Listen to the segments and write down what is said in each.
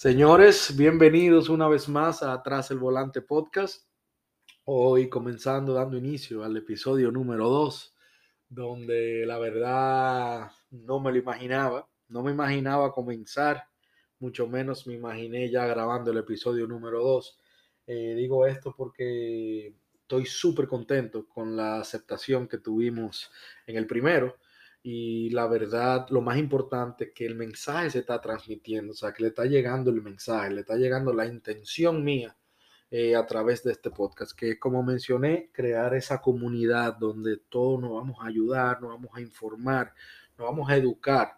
Señores, bienvenidos una vez más a Atrás el Volante Podcast. Hoy comenzando, dando inicio al episodio número 2, donde la verdad no me lo imaginaba, no me imaginaba comenzar, mucho menos me imaginé ya grabando el episodio número 2. Eh, digo esto porque estoy súper contento con la aceptación que tuvimos en el primero. Y la verdad, lo más importante que el mensaje se está transmitiendo, o sea, que le está llegando el mensaje, le está llegando la intención mía eh, a través de este podcast, que como mencioné, crear esa comunidad donde todos nos vamos a ayudar, nos vamos a informar, nos vamos a educar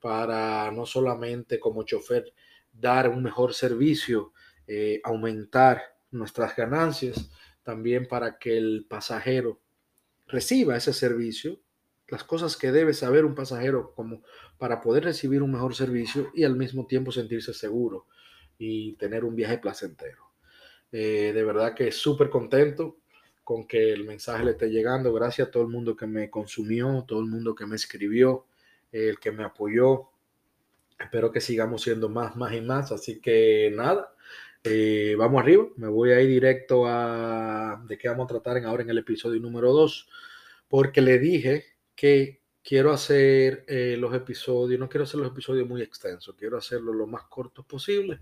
para no solamente como chofer dar un mejor servicio, eh, aumentar nuestras ganancias, también para que el pasajero reciba ese servicio las cosas que debe saber un pasajero como para poder recibir un mejor servicio y al mismo tiempo sentirse seguro y tener un viaje placentero. Eh, de verdad que súper contento con que el mensaje le esté llegando. Gracias a todo el mundo que me consumió, todo el mundo que me escribió, el que me apoyó. Espero que sigamos siendo más, más y más. Así que nada, eh, vamos arriba. Me voy a ir directo a de qué vamos a tratar en ahora en el episodio número 2, porque le dije que quiero hacer eh, los episodios, no quiero hacer los episodios muy extensos, quiero hacerlo lo más cortos posible,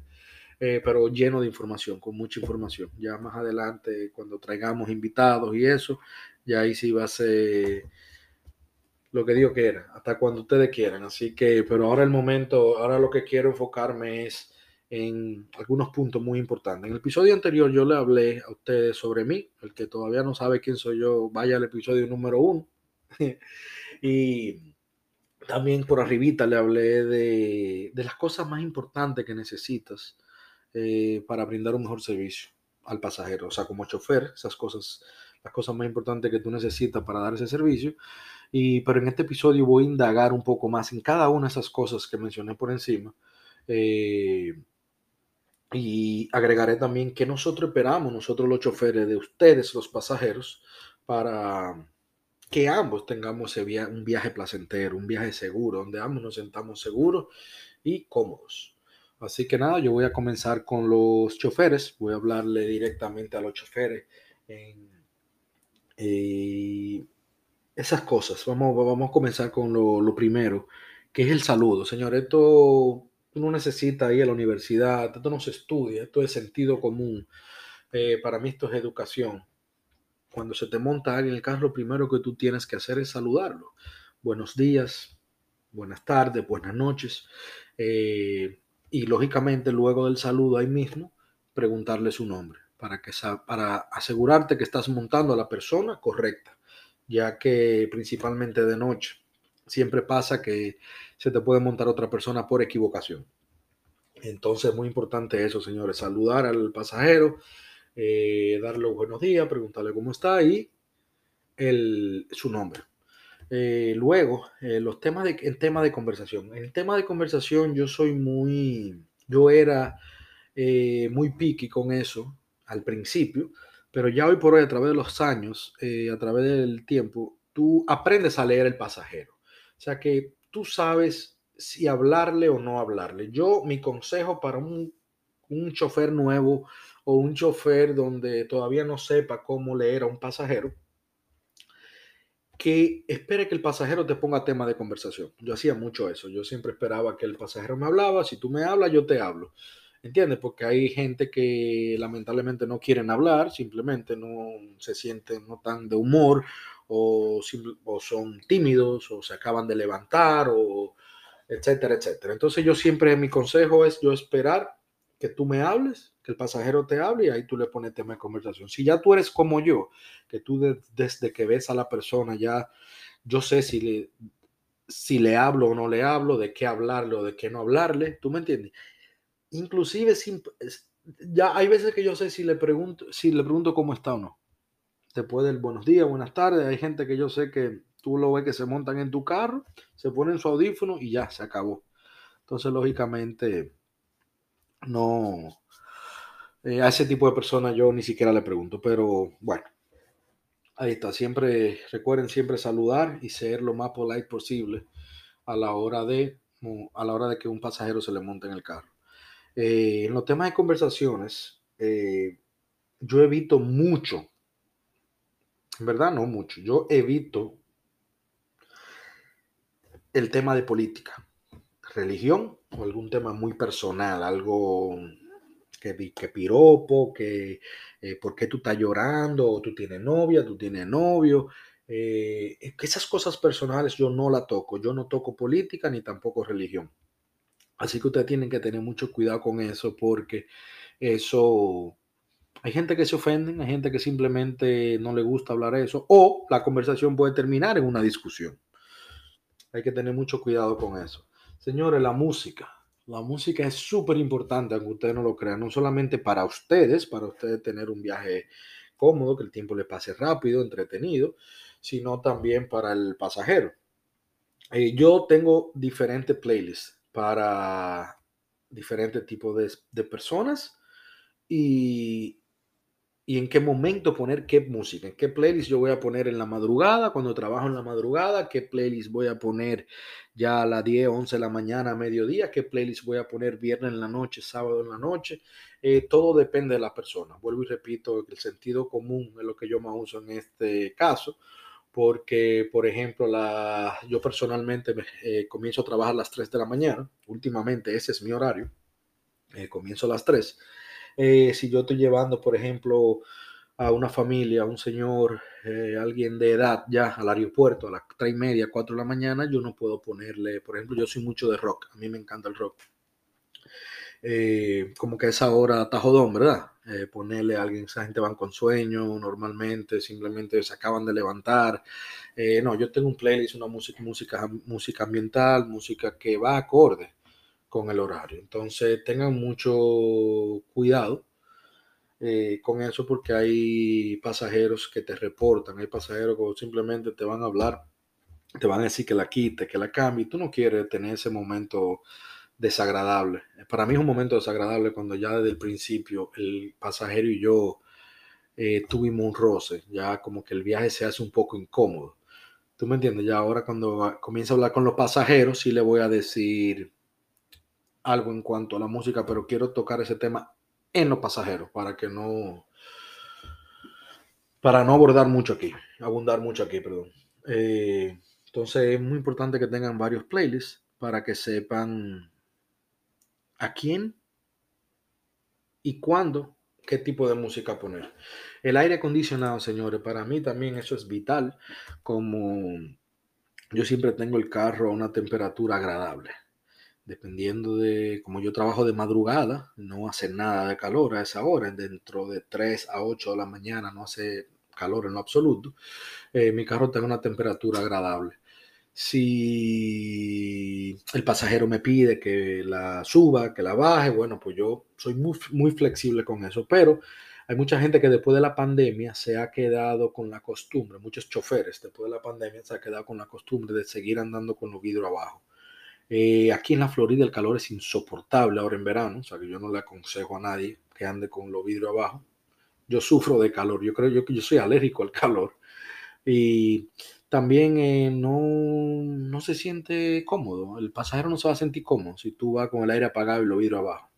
eh, pero lleno de información, con mucha información. Ya más adelante, cuando traigamos invitados y eso, ya ahí sí va a ser lo que digo que era, hasta cuando ustedes quieran. Así que, pero ahora el momento, ahora lo que quiero enfocarme es en algunos puntos muy importantes. En el episodio anterior yo le hablé a ustedes sobre mí, el que todavía no sabe quién soy yo, vaya al episodio número uno y también por arribita le hablé de, las cosas más importantes que necesitas eh, para brindar un mejor servicio al pasajero. O sea, como chofer, esas cosas, las cosas más importantes que tú necesitas para dar ese servicio. Y, pero en este episodio voy a indagar un poco más en cada una de esas cosas que mencioné por encima. Eh, y agregaré también que nosotros esperamos, nosotros los choferes, de ustedes, los pasajeros, para que ambos tengamos un viaje placentero, un viaje seguro, donde ambos nos sentamos seguros y cómodos. Así que nada, yo voy a comenzar con los choferes, voy a hablarle directamente a los choferes en eh, esas cosas. Vamos, vamos a comenzar con lo, primero, que es el saludo. Señor, esto no necesita ir a la universidad, esto no se estudia, esto es sentido común. Eh, para mí esto es educación cuando se te monta alguien en el carro, lo primero que tú tienes que hacer es saludarlo. Buenos días, buenas tardes, buenas noches. Eh, y lógicamente luego del saludo ahí mismo, preguntarle su nombre para, que, para asegurarte que estás montando a la persona correcta, ya que principalmente de noche siempre pasa que se te puede montar otra persona por equivocación. Entonces es muy importante eso, señores, saludar al pasajero, eh, darle buenos días, preguntarle cómo está y el, su nombre. Eh, luego, eh, los temas de, el tema de conversación. En el tema de conversación yo soy muy, yo era muy picky con eso al principio, pero ya hoy por hoy, a través de los años, a través del tiempo, tú aprendes a leer el pasajero. O sea que tú sabes si hablarle o no hablarle. Yo, mi consejo para un, un chofer nuevo o un chofer donde todavía no sepa cómo leer a un pasajero, que espere que el pasajero te ponga tema de conversación. Yo hacía mucho eso. Yo siempre esperaba que el pasajero me hablaba. Si tú me hablas, yo te hablo. ¿Entiendes? Porque hay gente que lamentablemente no quieren hablar, simplemente no se sienten no tan de humor o, son tímidos o se acaban de levantar o etcétera, etcétera. Entonces yo siempre mi consejo es yo esperar que tú me hables, que el pasajero te hable y ahí tú le pones tema de conversación. Si ya tú eres como yo, que tú desde que ves a la persona ya, yo sé si le, si le hablo o no le hablo, de qué hablarle o de qué no hablarle, ¿tú me entiendes? Inclusive ya hay veces que yo sé si le pregunto, si le pregunto cómo está o no. Después del buenos días, buenas tardes, hay gente que yo sé que tú lo ves que se montan en tu carro, se ponen su audífono y ya, se acabó. Entonces, lógicamente, no, eh, a ese tipo de personas yo ni siquiera le pregunto, pero bueno. Ahí está, siempre, recuerden siempre saludar y ser lo más polite posible a la hora de, a la hora de que un pasajero se le monte en el carro. Eh, en los temas de conversaciones, eh, yo evito mucho, en verdad no mucho, yo evito el tema de política, religión o algún tema muy personal, algo que, piropo, que eh, por qué tú estás llorando, o tú tienes novia, tú tienes novio. Eh, esas cosas personales yo no la toco, yo no toco política ni tampoco religión. Así que ustedes tienen que tener mucho cuidado con eso porque eso, hay gente que se ofenden, hay gente que simplemente no le gusta hablar eso o la conversación puede terminar en una discusión. Hay que tener mucho cuidado con eso. Señores, la música. La música es súper importante, aunque ustedes no lo crean, no solamente para ustedes, para ustedes tener un viaje cómodo, que el tiempo le pase rápido, entretenido, sino también para el pasajero. Eh, yo tengo diferentes playlists para diferentes tipos de, de personas y, y en qué momento poner qué música, en qué playlist yo voy a poner en la madrugada, cuando trabajo en la madrugada, qué playlist voy a poner ya a las 10, 11 de la mañana, a mediodía, qué playlist voy a poner viernes en la noche, sábado en la noche. Eh, todo depende de la persona. Vuelvo y repito, el sentido común es lo que yo más uso en este caso, porque, por ejemplo, la, yo personalmente eh, comienzo a trabajar a las 3 de la mañana, últimamente ese es mi horario, eh, comienzo a las 3 eh, si yo estoy llevando, por ejemplo, a una familia, a un señor, eh, alguien de edad ya al aeropuerto a las tres y media, cuatro de la mañana, yo no puedo ponerle, por ejemplo, yo soy mucho de rock, a mí me encanta el rock. Eh, como que a esa hora está jodón, ¿verdad? ponerle a alguien, esa gente van con sueño normalmente, simplemente se acaban de levantar. no, yo tengo un playlist, una música, música, música ambiental, música que va acorde con el horario. Entonces tengan mucho cuidado eh, con eso porque hay pasajeros que te reportan, hay pasajeros que simplemente te van a hablar, te van a decir que la quite, que la cambie. Tú no quieres tener ese momento desagradable. Para mí es un momento desagradable cuando ya desde el principio el pasajero y yo eh, tuvimos un roce, ya como que el viaje se hace un poco incómodo. ¿Tú me entiendes? Ya ahora cuando comienza a hablar con los pasajeros, sí le voy a decir, algo en cuanto a la música, pero quiero tocar ese tema en los pasajeros para que no para no abordar mucho aquí, abundar mucho aquí, perdón. Eh, entonces es muy importante que tengan varios playlists para que sepan a quién y cuándo, qué tipo de música poner. El aire acondicionado, señores, para mí también eso es vital, como yo siempre tengo el carro a una temperatura agradable dependiendo de, como yo trabajo de madrugada, no hace nada de calor a esa hora, dentro de 3 a 8 de la mañana no hace calor en lo absoluto, eh, mi carro tiene una temperatura agradable. Si el pasajero me pide que la suba, que la baje, bueno, pues yo soy muy, muy flexible con eso, pero hay mucha gente que después de la pandemia se ha quedado con la costumbre, muchos choferes después de la pandemia se ha quedado con la costumbre de seguir andando con los vidrios abajo. Eh, aquí en la Florida el calor es insoportable ahora en verano, o sea que yo no le aconsejo a nadie que ande con los vidrios abajo. Yo sufro de calor, yo creo yo que yo soy alérgico al calor. Y también eh, no, no se siente cómodo, el pasajero no se va a sentir cómodo si tú vas con el aire apagado y los vidrios abajo.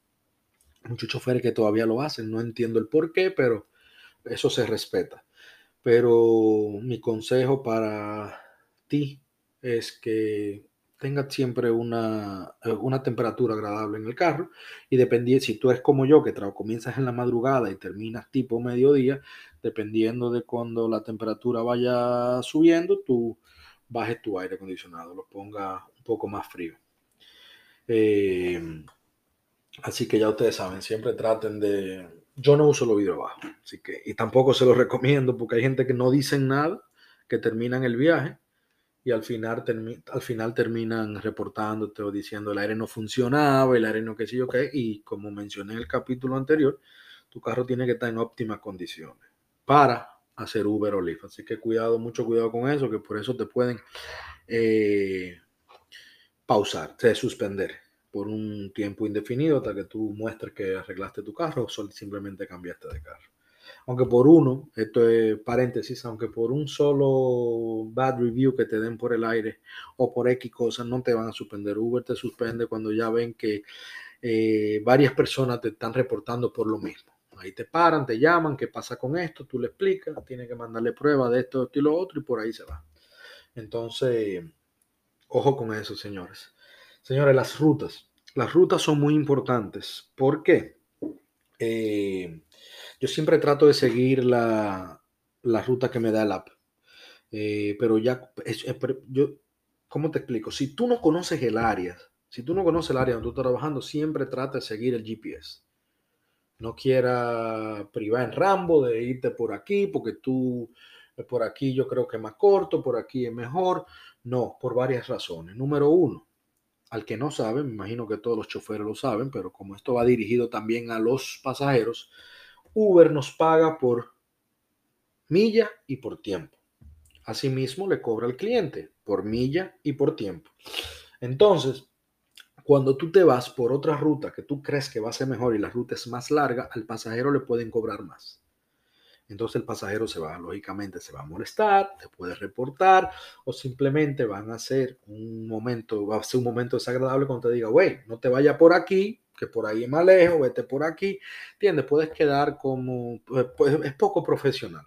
Muchos choferes que todavía lo hacen, no entiendo el por qué, pero eso se respeta. Pero mi consejo para ti es que tenga siempre una, eh, una, temperatura agradable en el carro y dependiendo, si tú eres como yo, que comienzas en la madrugada y terminas tipo mediodía, dependiendo de cuando la temperatura vaya subiendo, tú bajes tu aire acondicionado, lo ponga un poco más frío. Eh, así que ya ustedes saben, siempre traten de... Yo no uso los vidrios abajo, así que, y tampoco se los recomiendo porque hay gente que no dicen nada, que terminan el viaje y al final, al final terminan reportándote o diciendo el aire no funcionaba, el aire no qué sé yo qué, y como mencioné en el capítulo anterior, tu carro tiene que estar en óptimas condiciones para hacer Uber o Lyft. Así que cuidado, mucho cuidado con eso, que por eso te pueden eh, pausar, te suspender por un tiempo indefinido hasta que tú muestres que arreglaste tu carro o simplemente cambiaste de carro. Aunque por uno, esto es paréntesis, aunque por un solo bad review que te den por el aire o por X cosas, no te van a suspender. Uber te suspende cuando ya ven que eh, varias personas te están reportando por lo mismo. Ahí te paran, te llaman, ¿qué pasa con esto? Tú le explicas, tienes que mandarle prueba de esto, esto y lo otro, y por ahí se va. Entonces, ojo con eso, señores. Señores, las rutas. Las rutas son muy importantes. ¿Por qué? Eh, yo siempre trato de seguir la, ruta que me da el app. Eh, pero ya, yo, ¿cómo te explico? Si tú no conoces el área, si tú no conoces el área donde tú estás trabajando, siempre trata de seguir el GPS. No quiera privar en Rambo de irte por aquí, porque tú, por aquí yo creo que es más corto, por aquí es mejor. No, por varias razones. Número uno, al que no sabe, me imagino que todos los choferes lo saben, pero como esto va dirigido también a los pasajeros, Uber nos paga por milla y por tiempo. Asimismo, le cobra al cliente por milla y por tiempo. Entonces, cuando tú te vas por otra ruta que tú crees que va a ser mejor y la ruta es más larga, al pasajero le pueden cobrar más. Entonces el pasajero se va, lógicamente, se va a molestar, te puede reportar o simplemente van a hacer un momento, va a ser un momento desagradable cuando te diga, güey, no te vayas por aquí, que por ahí es más lejos, vete por aquí, ¿entiendes? Puedes quedar como, pues, pues, es poco profesional.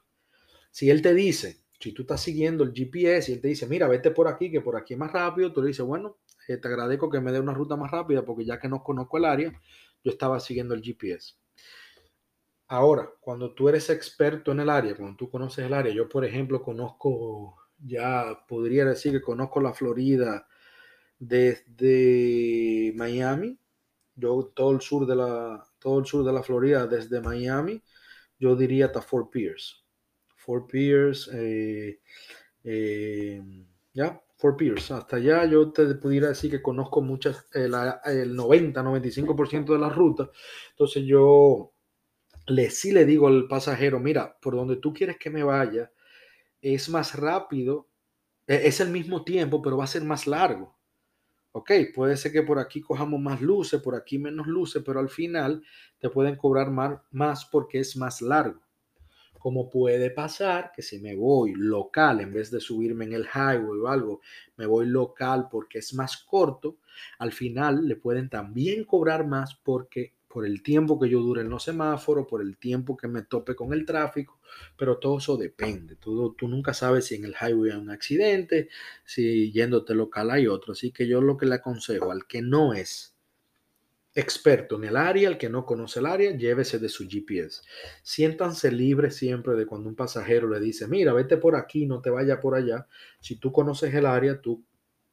Si él te dice, si tú estás siguiendo el GPS y él te dice, mira, vete por aquí, que por aquí es más rápido, tú le dices, bueno, eh, te agradezco que me dé una ruta más rápida porque ya que no conozco el área, yo estaba siguiendo el GPS. Ahora, cuando tú eres experto en el área, cuando tú conoces el área, yo por ejemplo conozco, ya podría decir que conozco la Florida desde Miami yo todo el sur de la, todo el sur de la Florida, desde Miami, yo diría hasta Fort Pierce. Fort Pierce, eh, eh, ya, Fort Pierce. Hasta allá yo te pudiera decir que conozco muchas, el, el 90, 95% de la ruta. Entonces yo le, sí le digo al pasajero, mira, por donde tú quieres que me vaya, es más rápido, e, es el mismo tiempo, pero va a ser más largo ok, puede ser que por aquí cojamos más luces, por aquí menos luces, pero al final te pueden cobrar más, porque es más largo. Como puede pasar que si me voy local, en vez de subirme en el highway o algo, me voy local porque es más corto, al final le pueden también cobrar más porque por el tiempo que yo dure en los semáforos, por el tiempo que me tope con el tráfico, pero todo eso depende. Tú, tú nunca sabes si en el highway hay un accidente, si yéndote local hay otro. Así que yo lo que le aconsejo al que no es experto en el área, al que no conoce el área, llévese de su GPS. Siéntanse libres siempre de cuando un pasajero le dice, mira, vete por aquí, no te vaya por allá. Si tú conoces el área, tú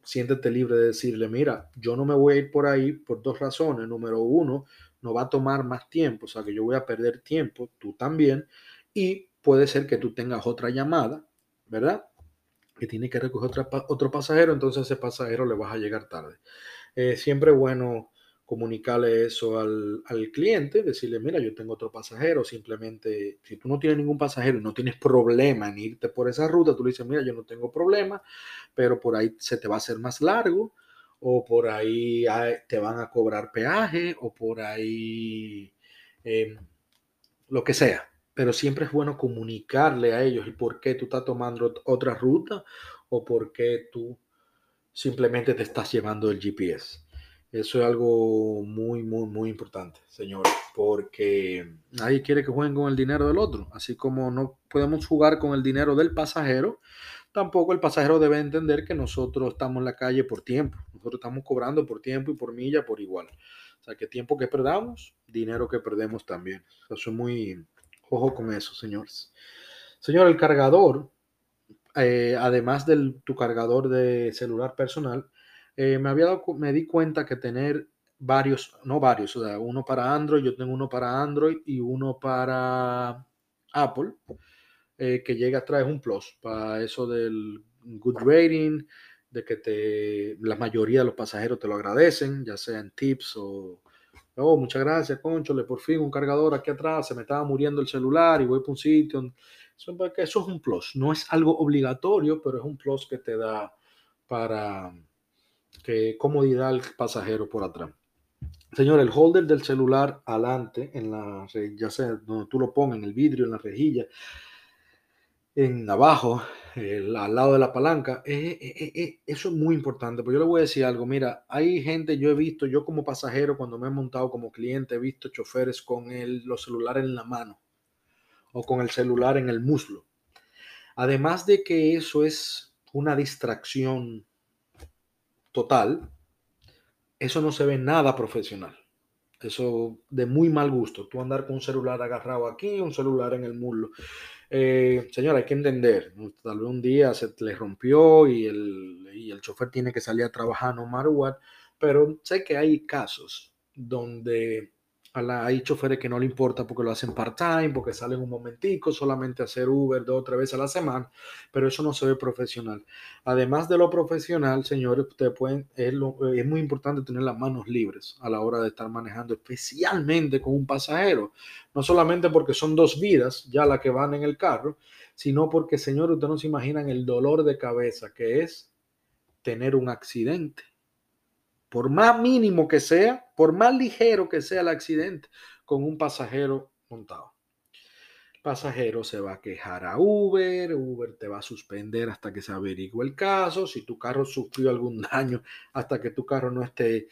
siéntete libre de decirle, mira, yo no me voy a ir por ahí por dos razones. Número uno, no va a tomar más tiempo, o sea que yo voy a perder tiempo, tú también, y puede ser que tú tengas otra llamada, ¿verdad? Que tiene que recoger otro pasajero, entonces ese pasajero le vas a llegar tarde. Eh, siempre bueno comunicarle eso al, al, cliente, decirle, mira, yo tengo otro pasajero, simplemente, si tú no tienes ningún pasajero y no tienes problema en irte por esa ruta, tú le dices, mira, yo no tengo problema, pero por ahí se te va a hacer más largo, o por ahí te van a cobrar peaje, o por ahí em, lo que sea. Pero siempre es bueno comunicarle a ellos el por qué tú estás tomando otra ruta o por qué tú simplemente te estás llevando el GPS. Eso es algo muy, muy, muy importante, señores, porque nadie quiere que jueguen con el dinero del otro. Así como no podemos jugar con el dinero del pasajero, tampoco el pasajero debe entender que nosotros estamos en la calle por tiempo. Nosotros estamos cobrando por tiempo y por milla por igual. O sea, que tiempo que perdamos, dinero que perdemos también. Eso es muy... Ojo con eso, señores. Señor, el cargador, eh, además de tu cargador de celular personal, eh, me, había dado, me di cuenta que tener varios, no varios, o sea, uno para Android, yo tengo uno para Android y uno para Apple eh, que llega a traer un plus para eso del good rating, de que te, la mayoría de los pasajeros te lo agradecen, ya sean tips o, oh, muchas gracias, conchole, por fin un cargador aquí atrás, se me estaba muriendo el celular y voy para un sitio. Eso, eso es un plus, no es algo obligatorio, pero es un plus que te da para que comodidad al pasajero por atrás. Señor, el holder del celular adelante, en la, ya sea donde tú lo pongas, en el vidrio, en la rejilla, en abajo, al lado de la palanca, eso es muy importante. Pero yo le voy a decir algo, mira, hay gente, yo he visto, yo como pasajero, cuando me he montado como cliente, he visto choferes con el, los celulares en la mano o con el celular en el muslo. Además de que eso es una distracción total, eso no se ve nada profesional. Eso de muy mal gusto. Tú andar con un celular agarrado aquí, un celular en el muslo. Eh, señor, hay que entender, tal vez un día se le rompió y el, y el chofer tiene que salir a trabajar no matter what, pero sé que hay casos donde hay choferes que no le importa porque lo hacen part-time, porque salen un momentico, solamente hacer Uber dos o tres veces a la semana, pero eso no se ve profesional. Además de lo profesional, señores, ustedes pueden, es, es muy importante tener las manos libres a la hora de estar manejando, especialmente con un pasajero. No solamente porque son dos vidas ya las que van en el carro, sino porque, señores, ustedes no se imaginan el dolor de cabeza que es tener un accidente por más mínimo que sea, por más ligero que sea el accidente, con un pasajero montado. El pasajero se va a quejar a Uber, Uber te va a suspender hasta que se averigüe el caso, si tu carro sufrió algún daño, hasta que tu carro no esté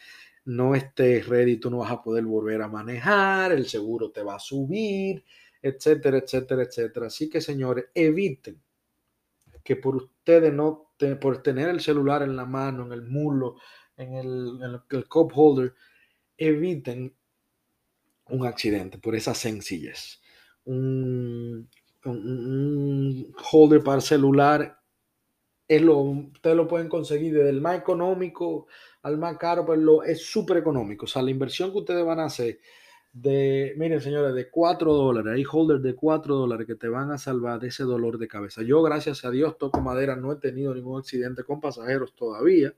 no esté ready, tú no vas a poder volver a manejar, el seguro te va a subir, etcétera, etcétera, etcétera. Así que, señores, eviten que por ustedes no, por tener el celular en la mano, en el mulo, en el, el, cup holder, eviten un accidente por esa sencillez. Un, holder para celular es lo, ustedes lo pueden conseguir desde el más económico al más caro, pero lo, es súper económico. O sea, la inversión que ustedes van a hacer de, miren señores, de 4 dólares, hay holders de 4 dólares que te van a salvar de ese dolor de cabeza. Yo, gracias a Dios, toco madera, no he tenido ningún accidente con pasajeros todavía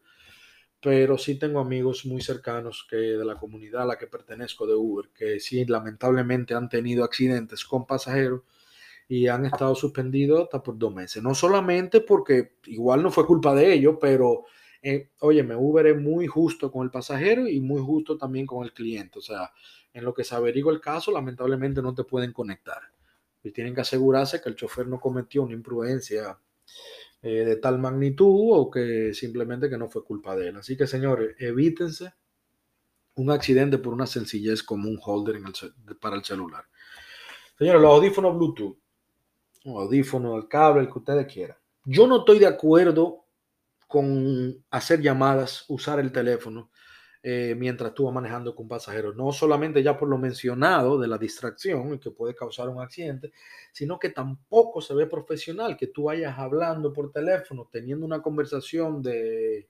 pero sí tengo amigos muy cercanos que de la comunidad a la que pertenezco de Uber, que sí lamentablemente han tenido accidentes con pasajeros y han estado suspendidos hasta por dos meses. No solamente porque igual no fue culpa de ellos, pero eh, óyeme, Uber es muy justo con el pasajero y muy justo también con el cliente. O sea, en lo que se averigua el caso, lamentablemente no te pueden conectar. Y tienen que asegurarse que el chofer no cometió una imprudencia eh, de tal magnitud o que simplemente que no fue culpa de él. Así que señores, evítense un accidente por una sencillez como un holder para el celular. Señores, los audífonos Bluetooth, audífonos, el cable, el que ustedes quieran. Yo no estoy de acuerdo con hacer llamadas, usar el teléfono eh, mientras tú vas manejando con pasajeros. No solamente ya por lo mencionado de la distracción que puede causar un accidente, sino que tampoco se ve profesional que tú vayas hablando por teléfono, teniendo una conversación de,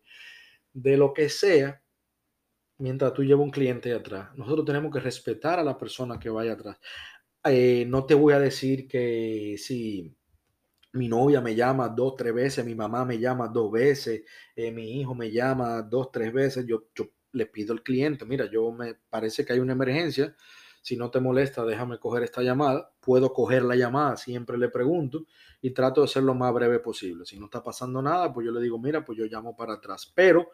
de lo que sea, mientras tú llevas un cliente atrás. Nosotros tenemos que respetar a la persona que vaya atrás. Eh, no te voy a decir que si mi novia me llama dos, tres veces, mi mamá me llama dos veces, eh, mi hijo me llama dos, tres veces, yo le pido al cliente, mira, yo me parece que hay una emergencia, si no te molesta, déjame coger esta llamada, puedo coger la llamada, siempre le pregunto y trato de ser lo más breve posible. Si no está pasando nada, pues yo le digo, mira, pues yo llamo para atrás, pero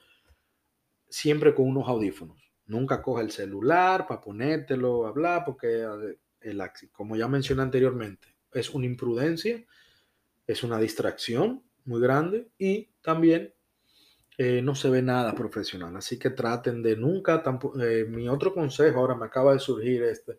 siempre con unos audífonos. Nunca coge el celular para ponértelo, hablar, porque el, como ya mencioné anteriormente, es una imprudencia, es una distracción muy grande y también eh, no se ve nada profesional. Así que traten de nunca, eh, mi otro consejo ahora me acaba de surgir este,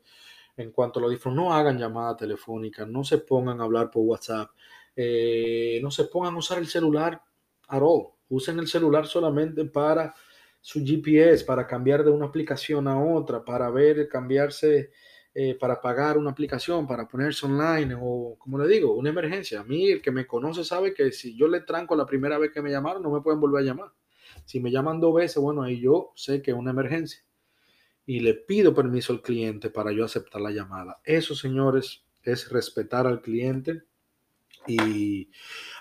en cuanto a lo audífonos, no hagan llamada telefónica, no se pongan a hablar por WhatsApp, eh, no se pongan a usar el celular at all. Usen el celular solamente para su GPS, para cambiar de una aplicación a otra, para ver, cambiarse, para pagar una aplicación, para ponerse online o, como le digo, una emergencia. A mí, el que me conoce sabe que si yo le tranco la primera vez que me llamaron, no me pueden volver a llamar. Si me llaman dos veces, bueno, ahí yo sé que es una emergencia y le pido permiso al cliente para yo aceptar la llamada. Eso, señores, es respetar al cliente. Y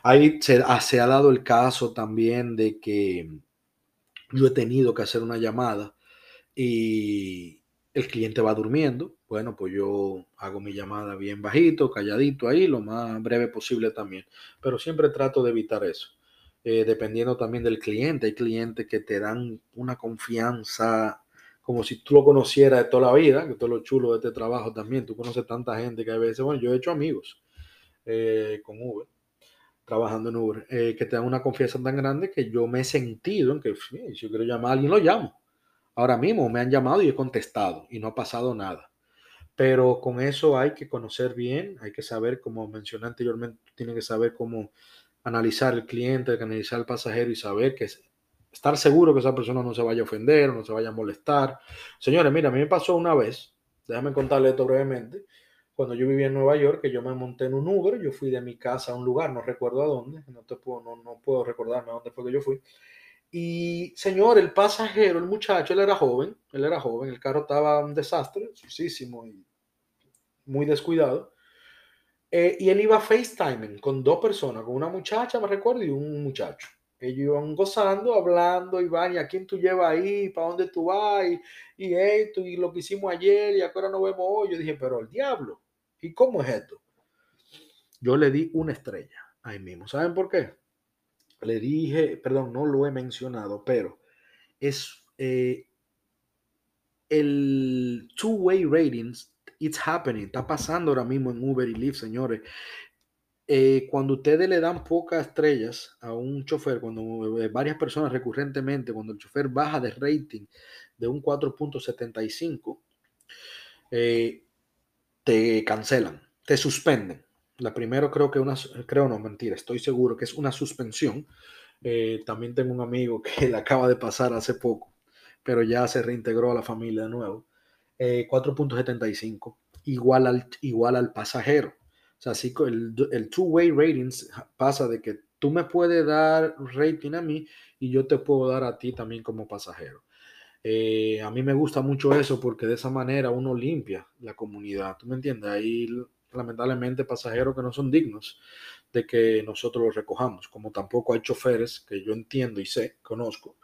ahí se, se ha dado el caso también de que yo he tenido que hacer una llamada y el cliente va durmiendo. Bueno, pues yo hago mi llamada bien bajito, calladito ahí, lo más breve posible también. Pero siempre trato de evitar eso. Eh, dependiendo también del cliente. Hay clientes que te dan una confianza como si tú lo conocieras de toda la vida, que todo lo chulo de este trabajo también, tú conoces tanta gente que a veces, bueno, yo he hecho amigos eh, con Uber, trabajando en Uber, eh, que te dan una confianza tan grande que yo me he sentido en que si yo quiero llamar a alguien, lo llamo. Ahora mismo me han llamado y he contestado y no ha pasado nada. Pero con eso hay que conocer bien, hay que saber, como mencioné anteriormente, tiene que saber cómo analizar el cliente, analizar el pasajero y saber que estar seguro que esa persona no se vaya a ofender no se vaya a molestar. Señores, mira, a mí me pasó una vez, déjame contarle esto brevemente, cuando yo vivía en Nueva York, que yo me monté en un Uber, yo fui de mi casa a un lugar, no recuerdo a dónde, no, te puedo, no, no puedo recordarme a dónde fue que yo fui. Y señor, el pasajero, el muchacho, él era joven, él era joven, el carro estaba un desastre, sucísimo y muy descuidado. Eh, y él iba FaceTiming con dos personas, con una muchacha, me recuerdo, y un muchacho. Ellos iban gozando, hablando, y van, ¿y a quién tú llevas ahí? ¿Para dónde tú vas? Y, esto, y lo que hicimos ayer, y ahora no vemos hoy. Yo dije, pero el diablo, ¿y cómo es esto? Yo le di una estrella ahí mismo. ¿Saben por qué? Le dije, perdón, no lo he mencionado, pero es eh, el two-way ratings It's happening. Está pasando ahora mismo en Uber y Lyft, señores. Eh, cuando ustedes le dan pocas estrellas a un chofer, cuando eh, varias personas recurrentemente, cuando el chofer baja de rating de un 4.75, eh, te cancelan, te suspenden. La primero creo que una, creo no, mentira, estoy seguro que es una suspensión. también tengo un amigo que le acaba de pasar hace poco, pero ya se reintegró a la familia de nuevo. 4.75, eh, igual al, igual al pasajero. O sea, así el, el two-way ratings pasa de que tú me puedes dar rating a mí y yo te puedo dar a ti también como pasajero. Eh, a mí me gusta mucho eso porque de esa manera uno limpia la comunidad. ¿Tú me entiendes? Hay lamentablemente pasajeros que no son dignos de que nosotros los recojamos, como tampoco hay choferes que yo entiendo y sé, conozco,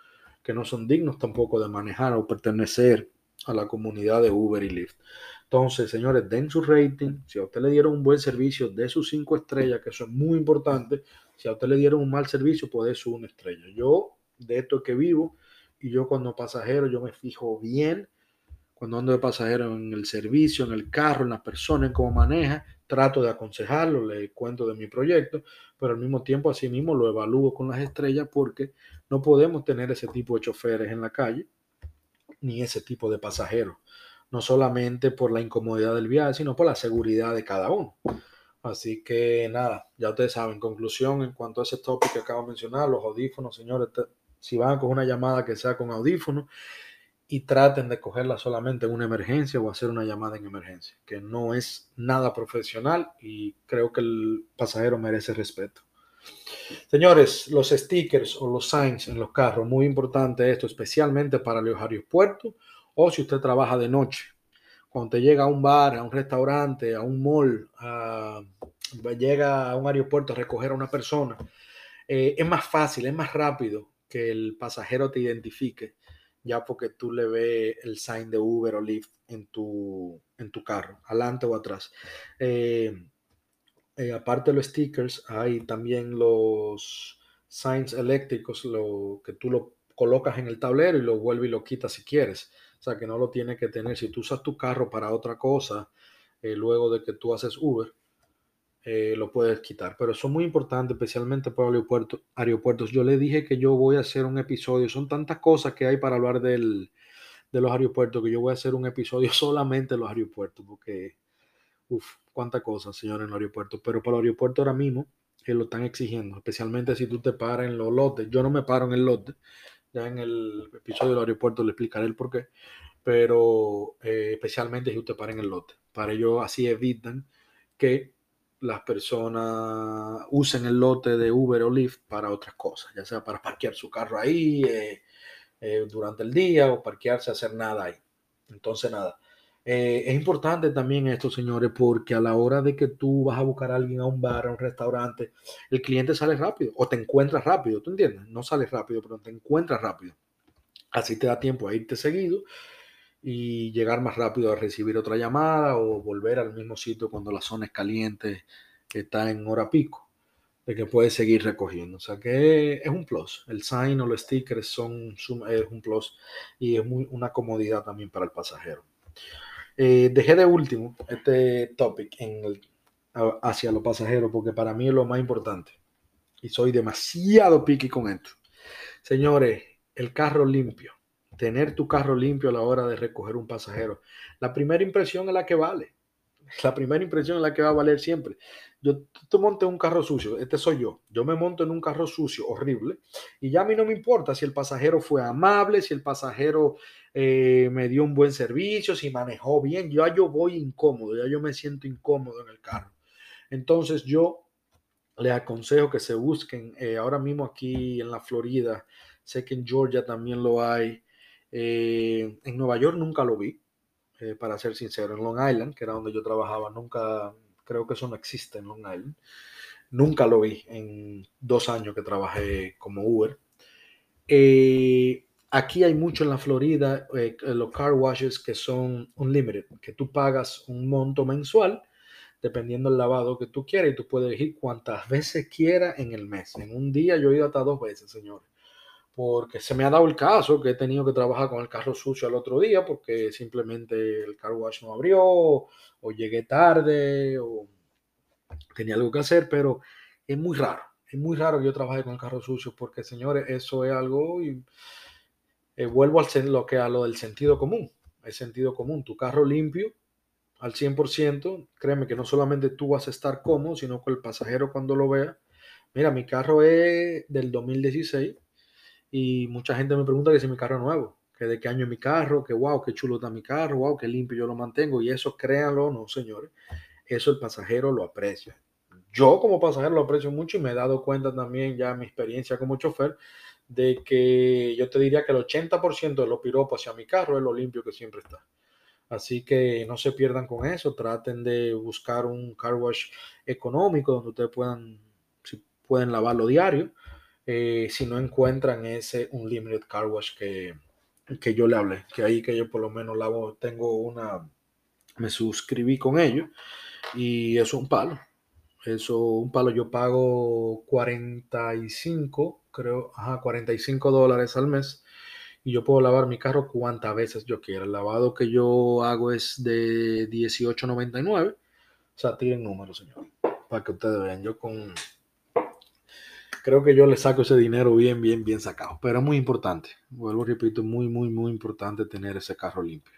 que no son dignos tampoco de manejar o pertenecer a la comunidad de Uber y Lyft. Entonces, señores, den su rating. Si a usted le dieron un buen servicio, de sus cinco estrellas, que eso es muy importante. Si a usted le dieron un mal servicio, pues de su una estrella. Yo, de esto que vivo, y yo cuando pasajero, yo me fijo bien. Cuando ando de pasajero en el servicio, en el carro, en la persona, en cómo maneja, trato de aconsejarlo, le cuento de mi proyecto, pero al mismo tiempo, así mismo, lo evalúo con las estrellas porque no podemos tener ese tipo de choferes en la calle ni ese tipo de pasajeros. No solamente por la incomodidad del viaje, sino por la seguridad de cada uno. Así que nada, ya ustedes saben, conclusión en cuanto a ese tópico que acabo de mencionar, los audífonos, señores, si van con una llamada que sea con audífonos y traten de cogerla solamente en una emergencia o hacer una llamada en emergencia, que no es nada profesional y creo que el pasajero merece respeto. Señores, los stickers o los signs en los carros, muy importante esto, especialmente para los aeropuertos o si usted trabaja de noche. Cuando te llega a un bar, a un restaurante, a un mall, llega a un aeropuerto a recoger a una persona, eh, es más fácil, es más rápido que el pasajero te identifique, ya porque tú le ves el sign de Uber o Lyft en tu, en tu carro, adelante o atrás. Eh, eh, aparte de los stickers, hay también los signs eléctricos, lo, que tú lo colocas en el tablero y lo vuelves y lo quitas si quieres. O sea, que no lo tienes que tener. Si tú usas tu carro para otra cosa, eh, luego de que tú haces Uber, eh, lo puedes quitar. Pero es muy importante, especialmente para aeropuertos, aeropuertos. Yo le dije que yo voy a hacer un episodio. Son tantas cosas que hay para hablar del, de los aeropuertos que yo voy a hacer un episodio solamente de los aeropuertos, porque Uf, cuánta cosa, señor, en el aeropuerto. Pero para el aeropuerto ahora mismo que lo están exigiendo, especialmente si tú te paras en los lotes. Yo no me paro en el lote. Ya en el episodio del aeropuerto le explicaré el por qué. Pero eh, especialmente si usted para en el lote. Para ello así evitan que las personas usen el lote de Uber o Lyft para otras cosas, ya sea para parquear su carro ahí eh, eh, durante el día o parquearse, hacer nada ahí. Entonces, nada, eh, es importante también esto, señores, porque a la hora de que tú vas a buscar a alguien a un bar, a un restaurante, el cliente sale rápido o te encuentras rápido, ¿tú entiendes? No sale rápido, pero te encuentras rápido. Así te da tiempo a irte seguido y llegar más rápido a recibir otra llamada o volver al mismo sitio cuando la zona es caliente, está en hora pico. de que puedes seguir recogiendo. O sea que es un plus. El sign o los stickers son es un plus y es muy, una comodidad también para el pasajero. Eh, dejé de último este topic en el, hacia los pasajeros porque para mí es lo más importante. Y soy demasiado picky con esto. Señores, el carro limpio. Tener tu carro limpio a la hora de recoger un pasajero. La primera impresión es la que vale. La primera impresión es la que va a valer siempre. Yo te monto en un carro sucio, este soy yo. Yo me monto en un carro sucio, horrible, y ya a mí no me importa si el pasajero fue amable, si el pasajero eh, me dio un buen servicio, si manejó bien. Ya yo voy incómodo, ya yo me siento incómodo en el carro. Entonces yo le aconsejo que se busquen eh, ahora mismo aquí en la Florida. Sé que en Georgia también lo hay. Eh, en Nueva York nunca lo vi eh, para ser sincero. En Long Island, que era donde yo trabajaba, nunca, creo que eso no existe en Long Island. Nunca lo vi en dos años que trabajé como Uber. Eh, aquí hay mucho en la Florida, los car washes que son unlimited, que tú pagas un monto mensual dependiendo del lavado que tú quieras y tú puedes elegir cuantas veces quieras en el mes. En un día yo he ido hasta dos veces, señores porque se me ha dado el caso que he tenido que trabajar con el carro sucio al otro día porque simplemente el car wash no abrió o llegué tarde o tenía algo que hacer, pero es muy raro, es muy raro que yo trabaje con el carro sucio porque señores, eso es algo y eh, vuelvo al lo que a lo del sentido común, el sentido común, tu carro limpio al 100%, créeme que no solamente tú vas a estar cómodo, sino que el pasajero cuando lo vea, mira, mi carro es del 2016 y mucha gente me pregunta que si mi carro es nuevo, que de qué año es mi carro, que wow, qué chulo está mi carro, wow, qué limpio yo lo mantengo. Y eso, créanlo, no, señores, eso el pasajero lo aprecia. Yo como pasajero lo aprecio mucho y me he dado cuenta también ya mi experiencia como chofer de que yo te diría que el 80% de los piropos hacia mi carro es lo limpio que siempre está. Así que no se pierdan con eso, traten de buscar un car wash económico donde ustedes puedan, si pueden lavarlo diario eh, si no encuentran ese Unlimited Car Wash que, que yo le hablé, que ahí que yo por lo menos lavo, tengo una, me suscribí con ellos y eso es un palo. Eso, un palo, yo pago 45, creo, ajá, 45 dólares al mes y yo puedo lavar mi carro cuantas veces yo quiera. El lavado que yo hago es de 18.99. O sea, tienen números, señor, para que ustedes vean. Yo con creo que yo le saco ese dinero bien, bien, bien sacado. Pero es muy importante, vuelvo repito, muy, muy, muy importante tener ese carro limpio.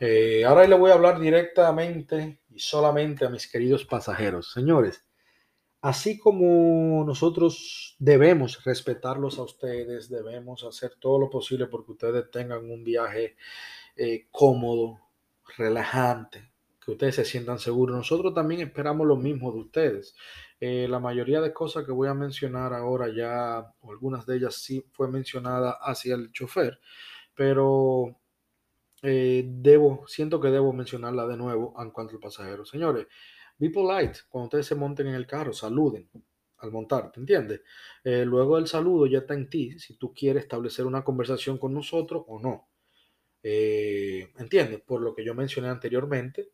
Eh, ahora le voy a hablar directamente y solamente a mis queridos pasajeros. Señores, así como nosotros debemos respetarlos a ustedes, debemos hacer todo lo posible porque ustedes tengan un viaje eh, cómodo, relajante, que ustedes se sientan seguros. Nosotros también esperamos lo mismo de ustedes. Eh, la mayoría de cosas que voy a mencionar ahora ya, o algunas de ellas sí fue mencionada hacia el chofer, pero eh, debo, siento que debo mencionarla de nuevo en cuanto al pasajero. Señores, be polite cuando ustedes se monten en el carro, saluden al montar, ¿te entiendes? Eh, luego del saludo ya está en ti si tú quieres establecer una conversación con nosotros o no. ¿Entiendes? Por lo que yo mencioné anteriormente,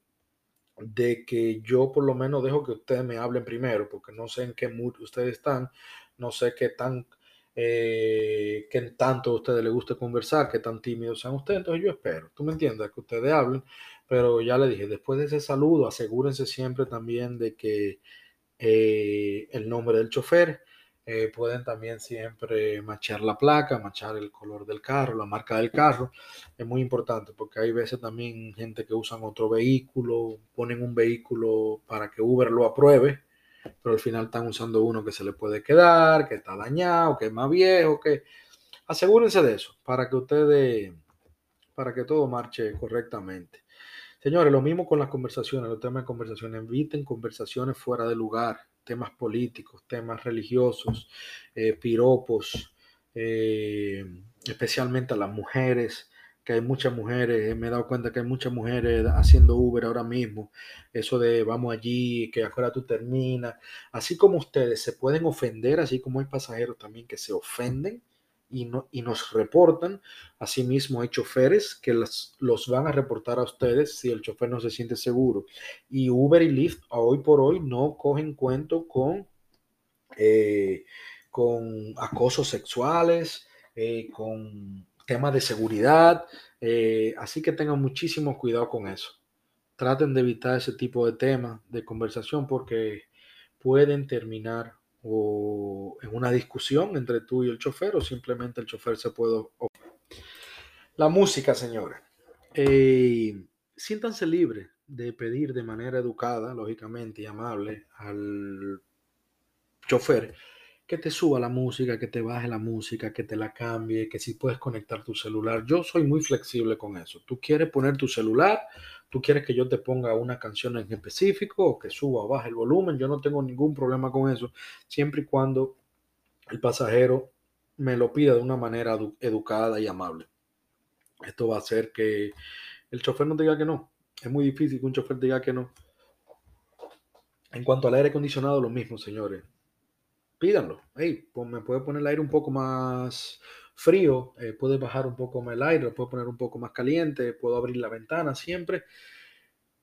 de que yo por lo menos dejo que ustedes me hablen primero, porque no sé en qué mood ustedes están, no sé qué tan, eh, tanto a ustedes les guste conversar, qué tan tímidos sean ustedes, entonces yo espero, tú me entiendes, que ustedes hablen, pero ya le dije, después de ese saludo, asegúrense siempre también de que eh, el nombre del chofer, eh, pueden también siempre machar la placa, machar el color del carro, la marca del carro. Es muy importante porque hay veces también gente que usan otro vehículo, ponen un vehículo para que Uber lo apruebe, pero al final están usando uno que se le puede quedar, que está dañado, que es más viejo, que asegúrense de eso para que ustedes, para que todo marche correctamente. Señores, lo mismo con las conversaciones, los temas de conversación, eviten conversaciones fuera de lugar temas políticos, temas religiosos, eh, piropos, eh, especialmente a las mujeres, que hay muchas mujeres, me he dado cuenta que hay muchas mujeres haciendo Uber ahora mismo, eso de vamos allí, que afuera tú terminas, así como ustedes se pueden ofender, así como hay pasajeros también que se ofenden y, no, y nos reportan. Asimismo, hay choferes que los, los van a reportar a ustedes si el chofer no se siente seguro. Y Uber y Lyft hoy por hoy no cogen cuento con eh, con acosos sexuales, eh, con temas de seguridad. Eh, así que tengan muchísimo cuidado con eso. Traten de evitar ese tipo de temas de conversación porque pueden terminar o en una discusión entre tú y el chofer o simplemente el chofer se puede... La música, señores. Eh, siéntanse libres de pedir de manera educada, lógicamente, y amable al chofer que te suba la música, que te baje la música, que te la cambie, que si puedes conectar tu celular. Yo soy muy flexible con eso. Tú quieres poner tu celular, tú quieres que yo te ponga una canción en específico o que suba o baje el volumen. Yo no tengo ningún problema con eso, siempre y cuando el pasajero me lo pida de una manera educada y amable. Esto va a hacer que el chofer no diga que no. Es muy difícil que un chofer diga que no. En cuanto al aire acondicionado, lo mismo, señores pídanlo. Hey, me puede poner el aire un poco más frío, eh, puede bajar un poco más el aire, lo puede poner un poco más caliente, puedo abrir la ventana siempre.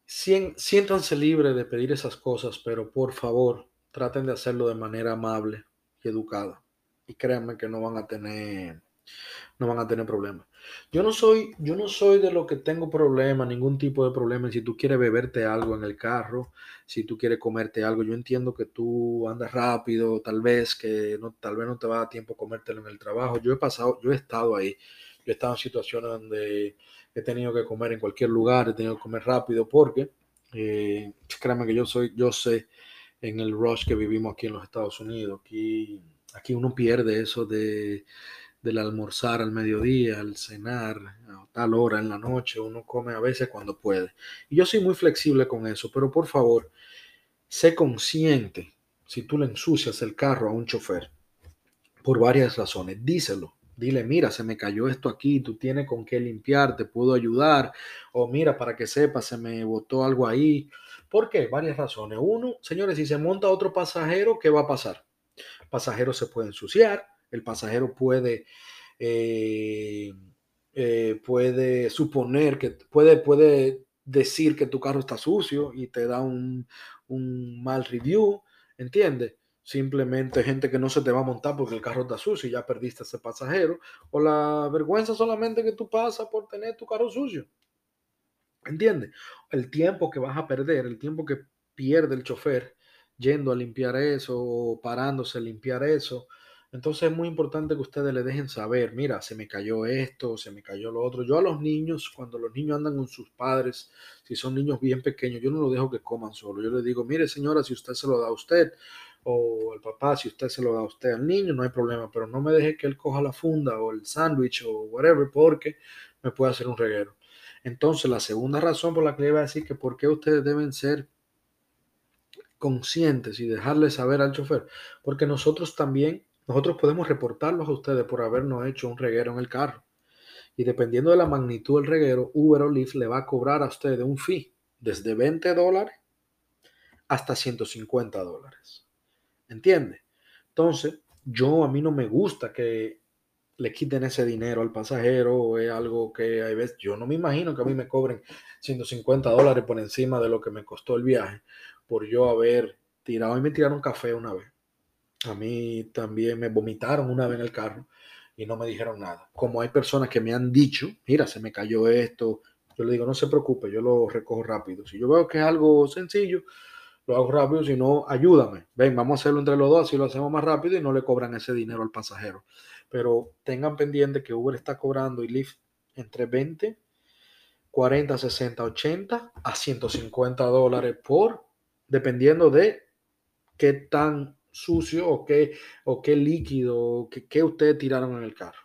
siéntanse libres de pedir esas cosas, pero por favor traten de hacerlo de manera amable y educada. Y créanme que no van a tener no van a tener problemas. Yo no soy, yo no soy de lo que tengo problemas, ningún tipo de problema. Si tú quieres beberte algo en el carro, si tú quieres comerte algo, yo entiendo que tú andas rápido, tal vez que no, tal vez no te va a dar tiempo comértelo en el trabajo. Yo he pasado, yo he estado ahí. Yo he estado en situaciones donde he tenido que comer en cualquier lugar, he tenido que comer rápido porque, eh, que yo soy, yo sé en el rush que vivimos aquí en los Estados Unidos, aquí, aquí uno pierde eso de del almorzar al mediodía, al cenar, a tal hora en la noche, uno come a veces cuando puede. Y yo soy muy flexible con eso, pero por favor, sé consciente si tú le ensucias el carro a un chofer por varias razones, díselo. Dile, mira, se me cayó esto aquí, tú tienes con qué limpiar, te puedo ayudar. O mira, para que sepas, se me botó algo ahí. ¿Por qué? Varias razones. Uno, señores, si se monta otro pasajero, ¿qué va a pasar? pasajero se puede ensuciar, el pasajero puede, eh, eh, puede suponer que puede, puede decir que tu carro está sucio y te da un, mal review, ¿entiendes? Simplemente gente que no se te va a montar porque el carro está sucio y ya perdiste ese pasajero. O la vergüenza solamente que tú pasas por tener tu carro sucio. ¿Entiendes? El tiempo que vas a perder, el tiempo que pierde el chofer yendo a limpiar eso o parándose a limpiar eso entonces es muy importante que ustedes le dejen saber, mira, se me cayó esto, se me cayó lo otro. Yo a los niños, cuando los niños andan con sus padres, si son niños bien pequeños, yo no los dejo que coman solo. Yo les digo, mire señora, si usted se lo da a usted, o el papá, si usted se lo da a usted al niño, no hay problema, pero no me deje que él coja la funda o el sándwich o whatever, porque me puede hacer un reguero. Entonces, la segunda razón por la que le iba a decir que por qué ustedes deben ser conscientes y dejarle saber al chofer, porque nosotros también nosotros podemos reportarlos a ustedes por habernos hecho un reguero en el carro. Y dependiendo de la magnitud del reguero, Uber o Lyft le va a cobrar a ustedes un fee desde 20 dólares hasta 150 dólares. ¿Entiende? Entonces, yo a mí no me gusta que le quiten ese dinero al pasajero o es algo que hay veces, yo no me imagino que a mí me cobren 150 dólares por encima de lo que me costó el viaje por yo haber tirado y me tiraron café una vez. A mí también me vomitaron una vez en el carro y no me dijeron nada. Como hay personas que me han dicho, mira, se me cayó esto, yo le digo, no se preocupe, yo lo recojo rápido. Si yo veo que es algo sencillo, lo hago rápido, si no, ayúdame. Ven, vamos a hacerlo entre los dos, así lo hacemos más rápido y no le cobran ese dinero al pasajero. Pero tengan pendiente que Uber está cobrando y Lyft entre 20, 40, 60, 80 a 150 dólares por, dependiendo de qué tan sucio o qué, o qué líquido, qué, qué ustedes tiraron en el carro.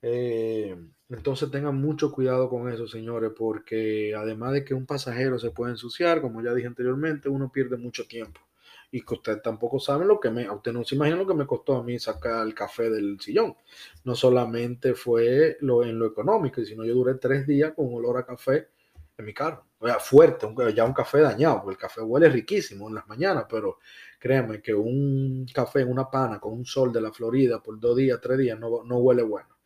Eh, entonces tengan mucho cuidado con eso, señores, porque además de que un pasajero se puede ensuciar, como ya dije anteriormente, uno pierde mucho tiempo. Y que tampoco saben lo que me, usted no se imagina lo que me costó a mí sacar el café del sillón. No solamente fue lo en lo económico, sino yo duré tres días con olor a café en mi carro. O sea, fuerte, ya un café dañado, porque el café huele riquísimo en las mañanas, pero créanme que un café en una pana con un sol de la Florida por dos días, tres días, no, no huele bueno.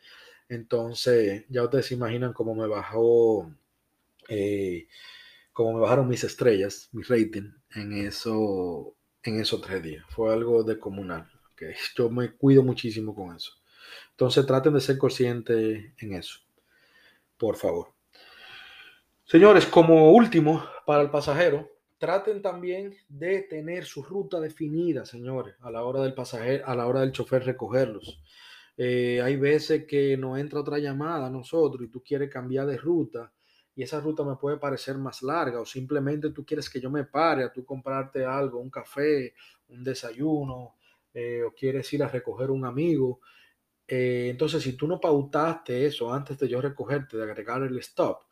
Entonces, ya ustedes se imaginan cómo me bajó, eh, cómo me bajaron mis estrellas, mi rating en eso, en esos tres días. Fue algo de comunal. que Yo me cuido muchísimo con eso. Entonces traten de ser conscientes en eso. Por favor. Señores, como último, para el pasajero, traten también de tener su ruta definida, señores, a la hora del pasajero, a la hora del chofer recogerlos. Eh, hay veces que nos entra otra llamada a nosotros y tú quieres cambiar de ruta y esa ruta me puede parecer más larga o simplemente tú quieres que yo me pare a tú comprarte algo, un café, un desayuno eh, o quieres ir a recoger un amigo. Eh, entonces, si tú no pautaste eso antes de yo recogerte, de agregar el stop,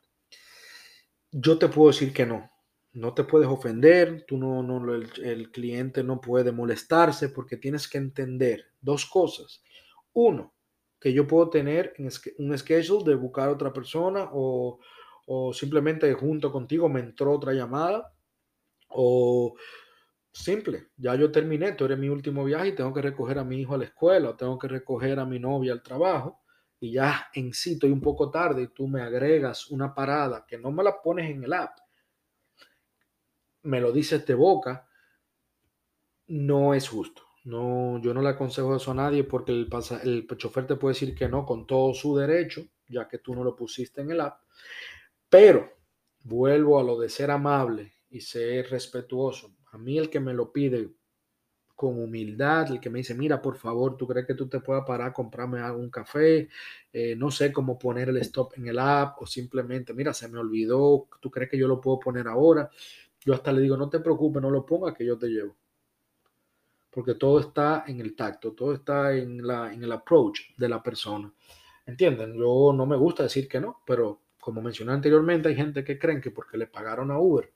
yo te puedo decir que no. No te puedes ofender, tú no, no el, cliente no puede molestarse porque tienes que entender dos cosas. Uno, que yo puedo tener un schedule de buscar otra persona o, o simplemente junto contigo me entró otra llamada o simple, ya yo terminé, tú eres mi último viaje y tengo que recoger a mi hijo a la escuela, o tengo que recoger a mi novia al trabajo y ya en sí estoy un poco tarde y tú me agregas una parada que no me la pones en el app, me lo dices de boca, no es justo. No, yo no le aconsejo eso a nadie porque el, el chofer te puede decir que no con todo su derecho, ya que tú no lo pusiste en el app. Pero vuelvo a lo de ser amable y ser respetuoso. A mí el que me lo pide con humildad, el que me dice, mira, por favor, ¿tú crees que tú te puedas parar a comprarme algún café? Eh, no sé cómo poner el stop en el app o simplemente, mira, se me olvidó, ¿tú crees que yo lo puedo poner ahora? Yo hasta le digo, no te preocupes, no lo pongas, que yo te llevo. Porque todo está en el tacto, todo está en, la, en el approach de la persona. ¿Entienden? Yo no me gusta decir que no, pero como mencioné anteriormente, hay gente que creen que porque le pagaron a Uber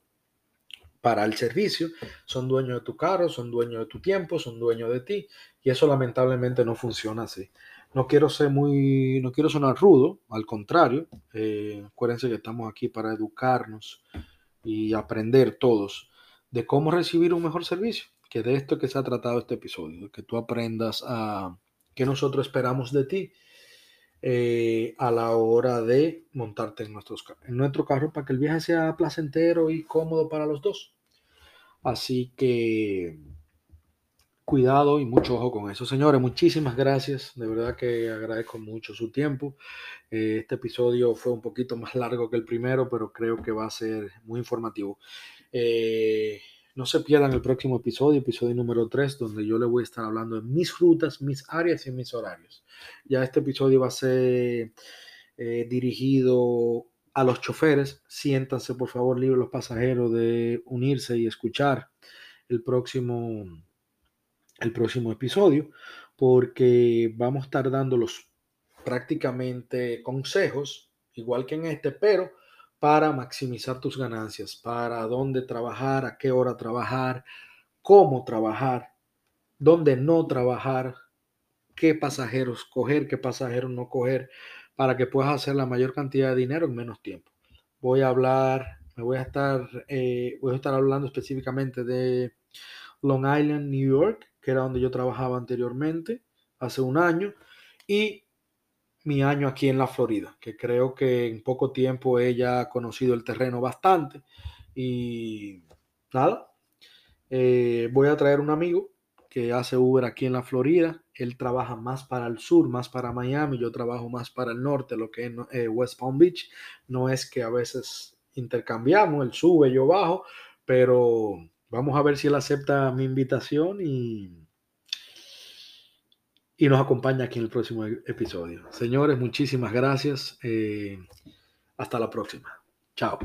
para el servicio, son dueños de tu carro, son dueños de tu tiempo, son dueños de ti, y eso lamentablemente no funciona así. No quiero ser muy, no quiero sonar rudo, al contrario, eh, acuérdense que estamos aquí para educarnos y aprender todos de cómo recibir un mejor servicio, que de esto que se ha tratado este episodio, que tú aprendas a qué nosotros esperamos de ti eh, a la hora de montarte en, nuestros, en nuestro carro para que el viaje sea placentero y cómodo para los dos. Así que cuidado y mucho ojo con eso. Señores, muchísimas gracias. De verdad que agradezco mucho su tiempo. Eh, este episodio fue un poquito más largo que el primero, pero creo que va a ser muy informativo. Eh, no se pierdan el próximo episodio, episodio número 3, donde yo le voy a estar hablando de mis rutas, mis áreas y mis horarios. Ya este episodio va a ser eh, dirigido a los choferes. Siéntanse, por favor, libres los pasajeros de unirse y escuchar el próximo, el próximo episodio, porque vamos a estar dándolos prácticamente consejos, igual que en este, pero para maximizar tus ganancias, para dónde trabajar, a qué hora trabajar, cómo trabajar, dónde no trabajar, qué pasajeros coger, qué pasajeros no coger, para que puedas hacer la mayor cantidad de dinero en menos tiempo. Voy a hablar, me voy a estar, eh, voy a estar hablando específicamente de Long Island, New York, que era donde yo trabajaba anteriormente, hace un año, y mi año aquí en la Florida, que creo que en poco tiempo ella ha conocido el terreno bastante. Y nada, eh, voy a traer un amigo que hace Uber aquí en la Florida. Él trabaja más para el sur, más para Miami. Yo trabajo más para el norte, lo que es eh, West Palm Beach. No es que a veces intercambiamos, él sube, yo bajo, pero vamos a ver si él acepta mi invitación y y nos acompaña aquí en el próximo episodio. Señores, muchísimas gracias. Eh, hasta la próxima. Chao.